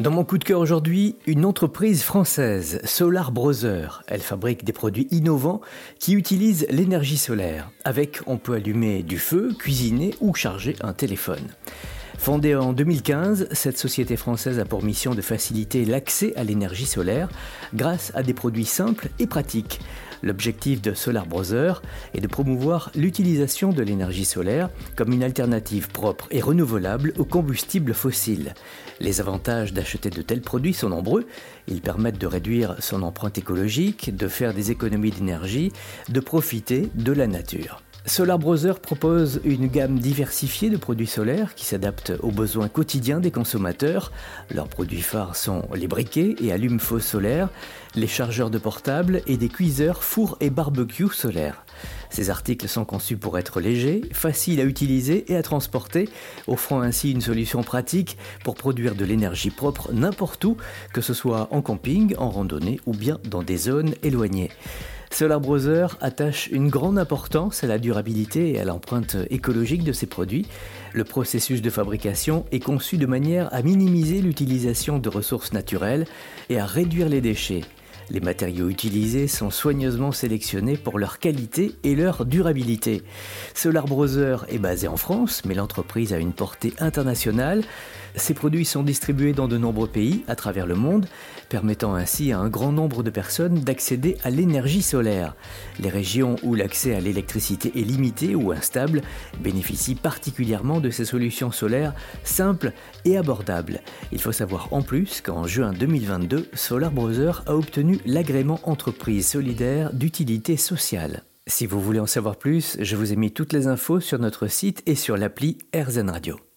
Dans mon coup de cœur aujourd'hui, une entreprise française, Solar Brother. Elle fabrique des produits innovants qui utilisent l'énergie solaire. Avec, on peut allumer du feu, cuisiner ou charger un téléphone. Fondée en 2015, cette société française a pour mission de faciliter l'accès à l'énergie solaire grâce à des produits simples et pratiques. L'objectif de Solar Brother est de promouvoir l'utilisation de l'énergie solaire comme une alternative propre et renouvelable aux combustibles fossiles. Les avantages d'acheter de tels produits sont nombreux. Ils permettent de réduire son empreinte écologique, de faire des économies d'énergie, de profiter de la nature. Solar Brother propose une gamme diversifiée de produits solaires qui s'adaptent aux besoins quotidiens des consommateurs. Leurs produits phares sont les briquets et allumes-faux solaires, les chargeurs de portables et des cuiseurs four et barbecue solaires. Ces articles sont conçus pour être légers, faciles à utiliser et à transporter, offrant ainsi une solution pratique pour produire de l'énergie propre n'importe où, que ce soit en camping, en randonnée ou bien dans des zones éloignées. Solar Brother attache une grande importance à la durabilité et à l'empreinte écologique de ses produits. Le processus de fabrication est conçu de manière à minimiser l'utilisation de ressources naturelles et à réduire les déchets. Les matériaux utilisés sont soigneusement sélectionnés pour leur qualité et leur durabilité. Solar Brother est basé en France, mais l'entreprise a une portée internationale. Ces produits sont distribués dans de nombreux pays à travers le monde, permettant ainsi à un grand nombre de personnes d'accéder à l'énergie solaire. Les régions où l'accès à l'électricité est limité ou instable bénéficient particulièrement de ces solutions solaires simples et abordables. Il faut savoir en plus qu'en juin 2022, Solar Brother a obtenu l'agrément entreprise solidaire d'utilité sociale. Si vous voulez en savoir plus, je vous ai mis toutes les infos sur notre site et sur l'appli RZN Radio.